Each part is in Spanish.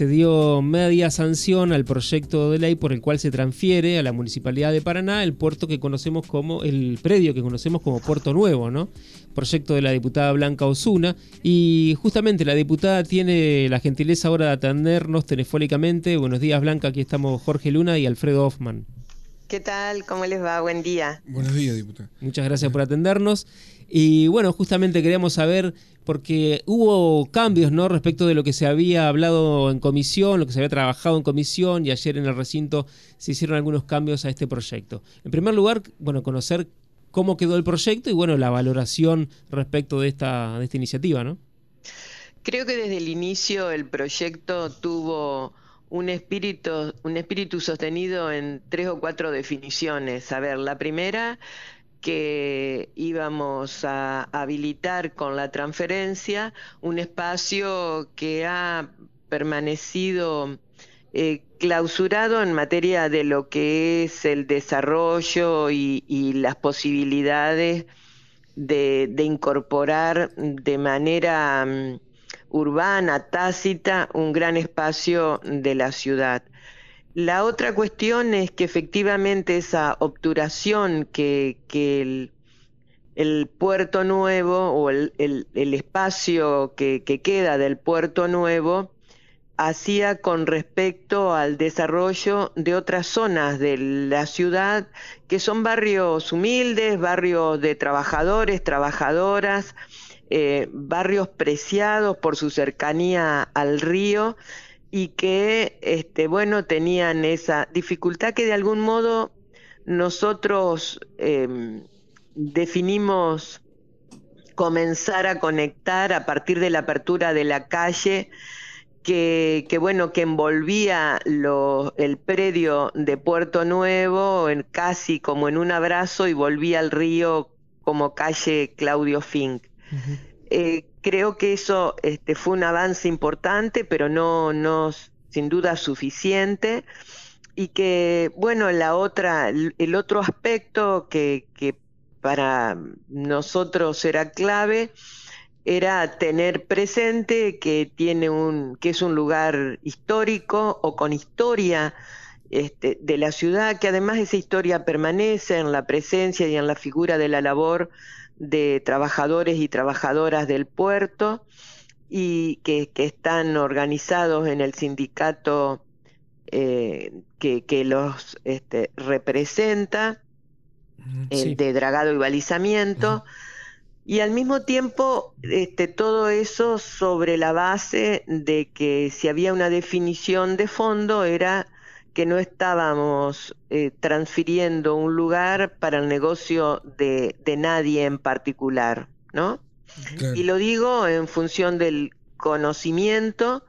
se dio media sanción al proyecto de ley por el cual se transfiere a la Municipalidad de Paraná el puerto que conocemos como, el predio que conocemos como Puerto Nuevo, ¿no? Proyecto de la diputada Blanca Osuna. Y justamente la diputada tiene la gentileza ahora de atendernos telefónicamente. Buenos días, Blanca. Aquí estamos Jorge Luna y Alfredo Hoffman. ¿Qué tal? ¿Cómo les va? Buen día. Buenos días, diputada. Muchas gracias por atendernos. Y bueno, justamente queríamos saber, porque hubo cambios, ¿no? Respecto de lo que se había hablado en comisión, lo que se había trabajado en comisión y ayer en el recinto se hicieron algunos cambios a este proyecto. En primer lugar, bueno, conocer cómo quedó el proyecto y bueno, la valoración respecto de esta, de esta iniciativa, ¿no? Creo que desde el inicio el proyecto tuvo un espíritu, un espíritu sostenido en tres o cuatro definiciones. A ver, la primera, que íbamos a habilitar con la transferencia un espacio que ha permanecido eh, clausurado en materia de lo que es el desarrollo y, las posibilidades de, incorporar de manera mm, urbana, tácita, un gran espacio de la ciudad. La otra cuestión es que efectivamente esa obturación que, el, puerto nuevo o el, espacio que, que, queda del puerto nuevo hacía con respecto al desarrollo de otras zonas de la ciudad que son barrios humildes, barrios de trabajadores, trabajadoras, eh, barrios preciados por su cercanía al río y que, este, bueno, tenían esa dificultad que de algún modo nosotros em, definimos comenzar a conectar a partir de la apertura de la calle que, bueno, que envolvía el predio de Puerto Nuevo en, casi como en un abrazo y volvía al río como calle Claudio Fink. Eh, creo que eso este, fue un avance importante, pero no, no sin duda suficiente. Y que, bueno, la otra, el otro aspecto que, para nosotros era clave era tener presente que tiene un, que es un lugar histórico o con historia este, de la ciudad, que además esa historia permanece en la presencia y en la figura de la labor de trabajadores y trabajadoras del puerto y que, están organizados en el sindicato eh, que, los este, representa, el de dragado y balizamiento, y al mismo tiempo este, todo eso sobre la base de que si había una definición de fondo era que no estábamos eh, transfiriendo un lugar para el negocio de, nadie en particular, ¿no? Y lo digo en función del conocimiento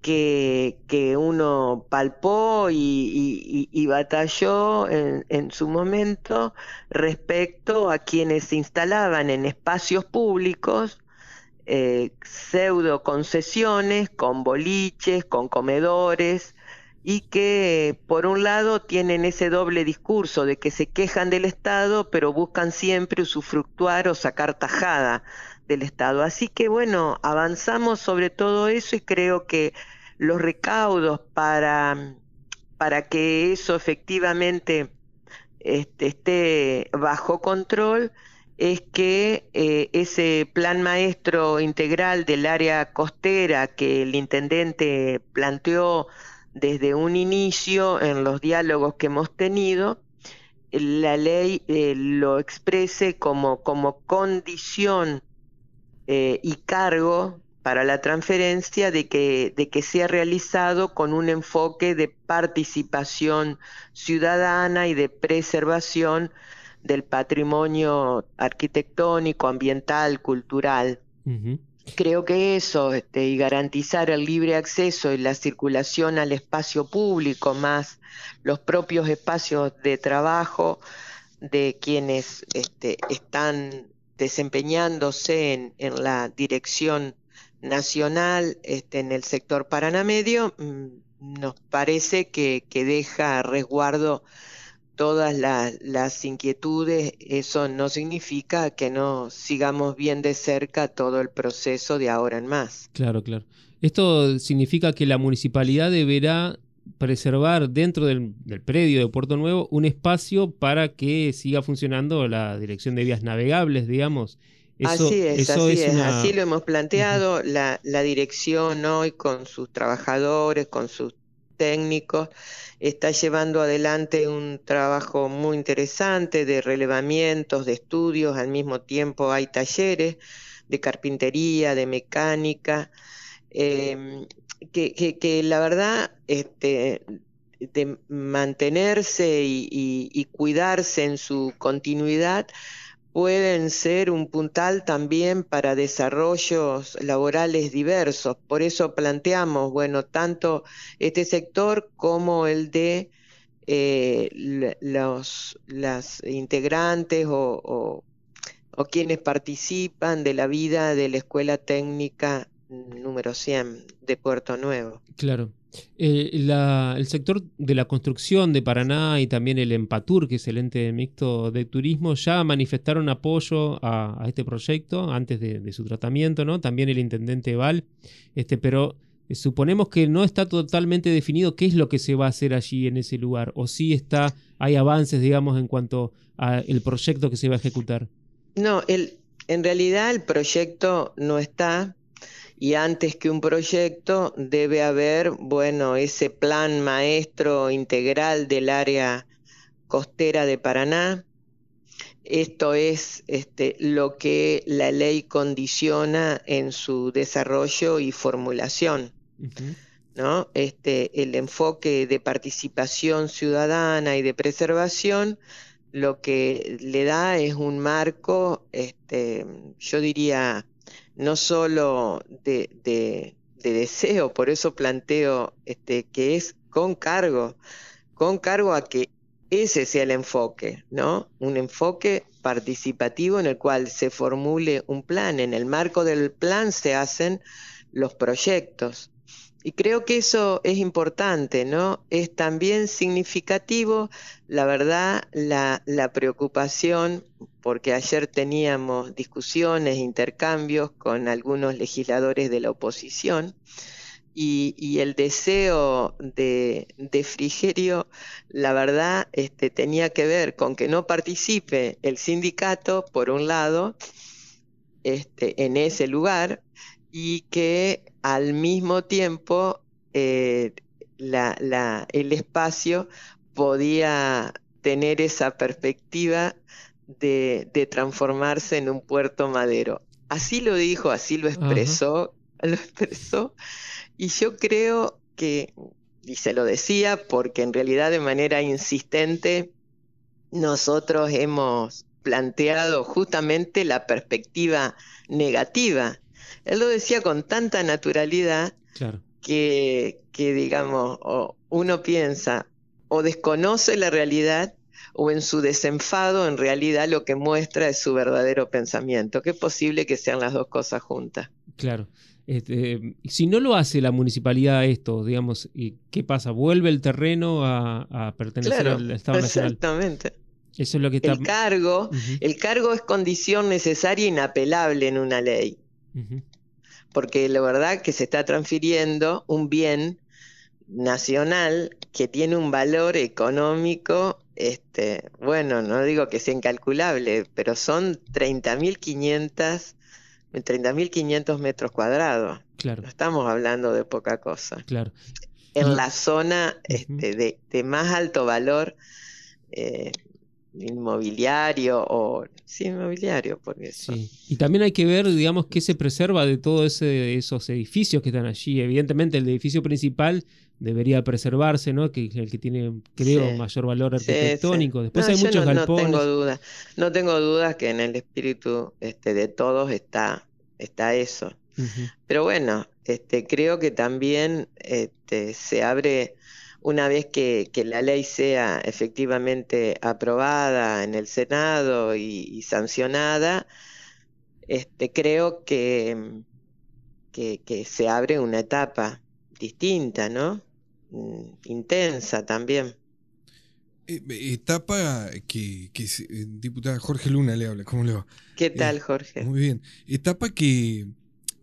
que, uno palpó y, batalló en, su momento respecto a quienes se instalaban en espacios públicos, eh, pseudo concesiones, con boliches, con comedores, y que por un lado tienen ese doble discurso de que se quejan del Estado, pero buscan siempre usufructuar o sacar tajada del Estado. Así que bueno, avanzamos sobre todo eso y creo que los recaudos para, para que eso efectivamente este, esté bajo control es que eh, ese plan maestro integral del área costera que el intendente planteó desde un inicio en los diálogos que hemos tenido, la ley eh, lo exprese como, como condición eh, y cargo para la transferencia de que, de que sea realizado con un enfoque de participación ciudadana y de preservación del patrimonio arquitectónico, ambiental, cultural. Creo que eso este, y garantizar el libre acceso y la circulación al espacio público, más los propios espacios de trabajo de quienes este, están desempeñándose en, la dirección nacional este, en el sector Paranamedio, mm, nos parece que, que deja resguardo todas las inquietudes, eso no significa que no sigamos bien de cerca todo el proceso de ahora en más. Claro, claro. Esto significa que la municipalidad deberá preservar dentro del, predio de Puerto Nuevo un espacio para que siga funcionando la dirección de vías navegables, digamos. así es, así es, así lo hemos planteado. la, la dirección hoy con sus trabajadores, con sus técnicos, está llevando adelante un trabajo muy interesante de relevamientos, de estudios, al mismo tiempo hay talleres de carpintería, de mecánica, em, que, la verdad, este, de mantenerse y, cuidarse en su continuidad, pueden ser un puntal también para desarrollos laborales diversos. Por eso planteamos, bueno, tanto este sector como el de eh, los las integrantes o, o quienes participan de la vida de la Escuela Técnica número 100 de Puerto Nuevo. Claro. Eh, el sector de la construcción de Paraná y también el Empatur, que es el ente mixto de turismo, ya manifestaron apoyo a, este proyecto antes de, su tratamiento, ¿no? También el intendente Val, este, pero eh, suponemos que no está totalmente definido qué es lo que se va a hacer allí en ese lugar, o si está, hay avances, digamos, en cuanto al proyecto que se va a ejecutar. No, el, en realidad el proyecto no está y antes que un proyecto debe haber, bueno, ese plan maestro integral del área costera de Paraná. Esto es este, lo que la ley condiciona en su desarrollo y formulación. ¿no? Este, el enfoque de participación ciudadana y de preservación lo que le da es un marco, este, yo diría, no solo de, deseo, por eso planteo este, que es con cargo, con cargo a que ese sea el enfoque, ¿no? Un enfoque participativo en el cual se formule un plan. En el marco del plan se hacen los proyectos. Y creo que eso es importante, ¿no? Es también significativo, la verdad, la, preocupación, porque ayer teníamos discusiones, intercambios con algunos legisladores de la oposición, y, el deseo de, Frigerio, la verdad, este, tenía que ver con que no participe el sindicato, por un lado, este, en ese lugar, y que al mismo tiempo eh, el espacio podía tener esa perspectiva de, transformarse en un puerto madero. Así lo dijo, así lo expresó, lo expresó, y yo creo que, y se lo decía, porque en realidad de manera insistente nosotros hemos planteado justamente la perspectiva negativa él lo decía con tanta naturalidad que, que, digamos, uno piensa o desconoce la realidad o en su desenfado en realidad lo que muestra es su verdadero pensamiento, que es posible que sean las dos cosas juntas. Claro. Este, si no lo hace la municipalidad esto, digamos, ¿qué pasa? ¿Vuelve el terreno a, pertenecer al Estado Nacional? Exactamente. Eso es lo que está... El cargo, el cargo es condición necesaria e inapelable en una ley porque la verdad que se está transfiriendo un bien nacional que tiene un valor económico, este, bueno, no digo que sea incalculable, pero son 30.500 30.500 metros cuadrados. Claro. No estamos hablando de poca cosa. Claro. En la zona este, de, más alto valor eh, inmobiliario o sí inmobiliario porque sí. y también hay que ver digamos qué se preserva de todos esos edificios que están allí. Evidentemente el edificio principal debería preservarse no que el que tiene creo mayor valor arquitectónico. Después hay muchos no, galpones no tengo dudas no tengo dudas que en el espíritu este de todos está está eso. Pero bueno este creo que también este se abre una vez que, la ley sea efectivamente aprobada en el Senado y, sancionada, este, creo que, que, se abre una etapa distinta, ¿no? Mm, intensa también. Eh, etapa que, que eh, diputada Jorge Luna le habla, ¿cómo le va? ¿Qué tal, eh, Jorge? Muy bien. Etapa que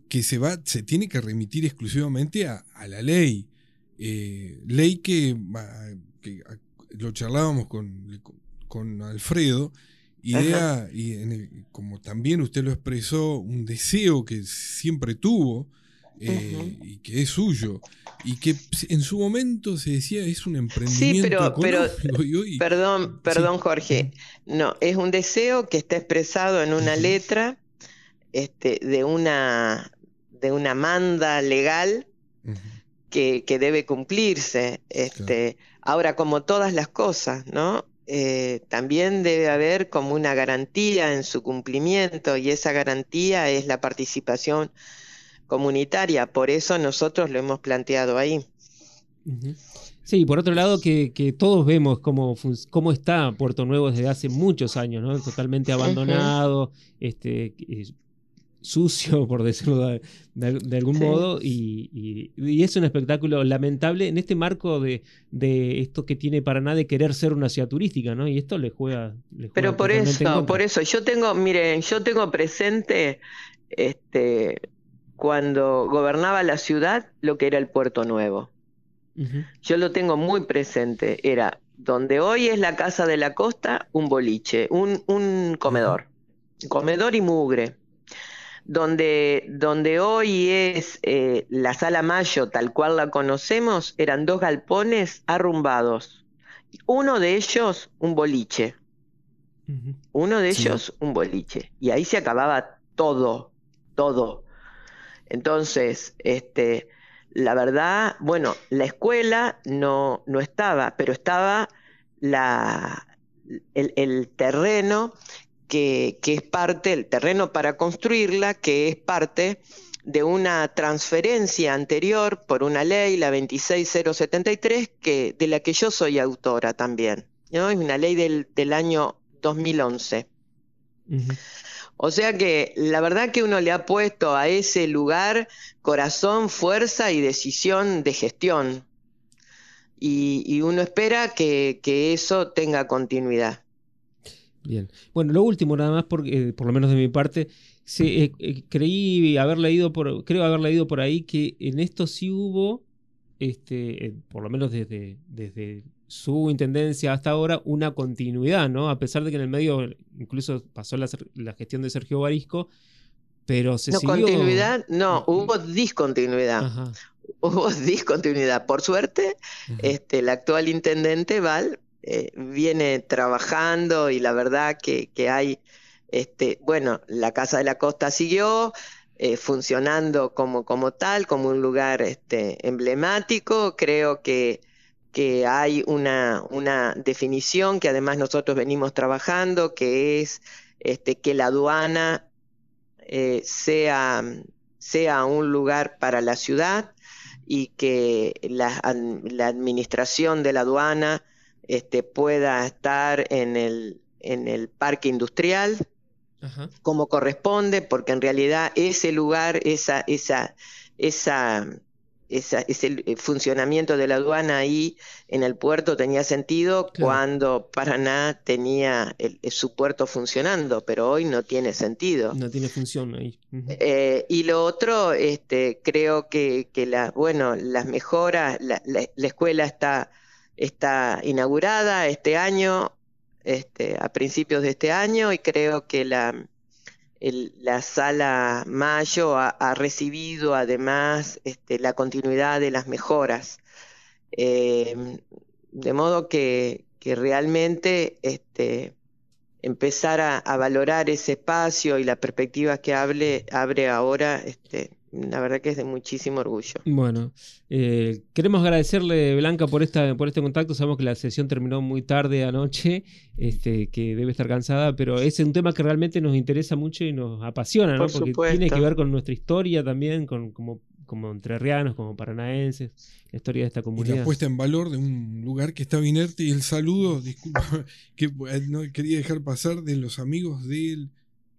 que se va, se tiene que remitir exclusivamente a, la ley. Eh, ley que, lo charlábamos con, con Alfredo, idea, y como también usted lo expresó, un deseo que siempre tuvo eh, y que es suyo, y que en su momento se decía es un emprendimiento. Sí, pero, perdón, perdón Jorge, no, es un deseo que está expresado en una letra este, de, una, de una manda legal que, debe cumplirse. Este, Ahora, como todas las cosas, ¿no? Eh, también debe haber como una garantía en su cumplimiento y esa garantía es la participación comunitaria. Por eso nosotros lo hemos planteado ahí. Sí, por otro lado, que, todos vemos cómo, cómo, está Puerto Nuevo desde hace muchos años, ¿no? Totalmente abandonado, este, sucio, por decirlo de, algún modo, y, es un espectáculo lamentable en este marco de, esto que tiene Paraná de querer ser una ciudad turística, ¿no? Y esto le juega. Pero por eso, por eso, yo tengo, miren, yo tengo presente este, cuando gobernaba la ciudad lo que era el Puerto Nuevo. Yo lo tengo muy presente, era donde hoy es la Casa de la Costa, un boliche, un, un comedor, comedor y mugre donde, donde hoy es eh, la sala Mayo, tal cual la conocemos, eran dos galpones arrumbados. Uno de ellos, un boliche. Uno de ellos, un boliche. Y ahí se acababa todo, todo. Entonces, este, la verdad, bueno, la escuela no, no estaba, pero estaba la, el, el terreno que, es parte, el terreno para construirla, que es parte de una transferencia anterior por una ley, la 26073, que, de la que yo soy autora también. ¿no? Es una ley del, del año 2011. O sea que la verdad que uno le ha puesto a ese lugar corazón, fuerza y decisión de gestión. Y, uno espera que eso tenga continuidad. Bien. Bueno, lo último nada más, porque, eh, por lo menos de mi parte, eh, eh, creí haber leído por, creo haber leído por ahí que en esto sí hubo, este, por lo menos desde, desde su intendencia hasta ahora, una continuidad, ¿no? A pesar de que en el medio incluso pasó la, gestión de Sergio Barisco, pero se no, continuidad, no, hubo discontinuidad. Hubo discontinuidad. Por suerte, este, el actual intendente Val eh, viene trabajando y la verdad que, hay, este, bueno, la Casa de la Costa siguió eh, funcionando como, como tal, como un lugar este, emblemático. Creo que, que hay una, una definición que además nosotros venimos trabajando, que es este, que la aduana eh, sea, sea un lugar para la ciudad y que la, la administración de la aduana este, pueda estar en el, en el parque industrial como corresponde, porque en realidad ese lugar, esa, esa, esa, ese funcionamiento de la aduana ahí en el puerto tenía sentido cuando Paraná tenía su puerto funcionando, pero hoy no tiene sentido. No tiene función ahí. Eh, y lo otro, este, creo que, que la, bueno, las mejoras, la, la escuela está está inaugurada este año, este, a principios de este año, y creo que la, la sala Mayo ha, recibido además este, la continuidad de las mejoras. Em, de modo que, que realmente este, empezar a, a, valorar ese espacio y la perspectiva que abre ahora este, la verdad que es de muchísimo orgullo. Bueno, eh, queremos agradecerle, Blanca, por, esta, por este contacto. Sabemos que la sesión terminó muy tarde anoche, este, que debe estar cansada, pero es un tema que realmente nos interesa mucho y nos apasiona, ¿no? Porque tiene que ver con nuestra historia también, con, como, como entrerrianos, como paranaenses, la historia de esta comunidad. Y la puesta en valor de un lugar que estaba inerte y el saludo, disculpa, que eh, no quería dejar pasar de los amigos del,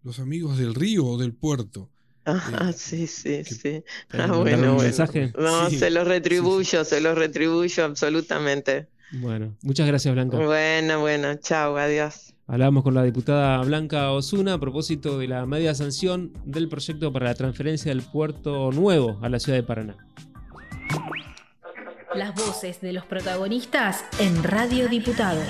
los amigos del río o del puerto Ah, sí, sí, sí. Ah, bueno, bueno. Mensaje? No, se los retribuyo, se los retribuyo absolutamente. Bueno, muchas gracias Blanca. Bueno, bueno, chao, adiós. Hablamos con la diputada Blanca Osuna a propósito de la media sanción del proyecto para la transferencia del puerto nuevo a la ciudad de Paraná. Las voces de los protagonistas en Radio Diputados.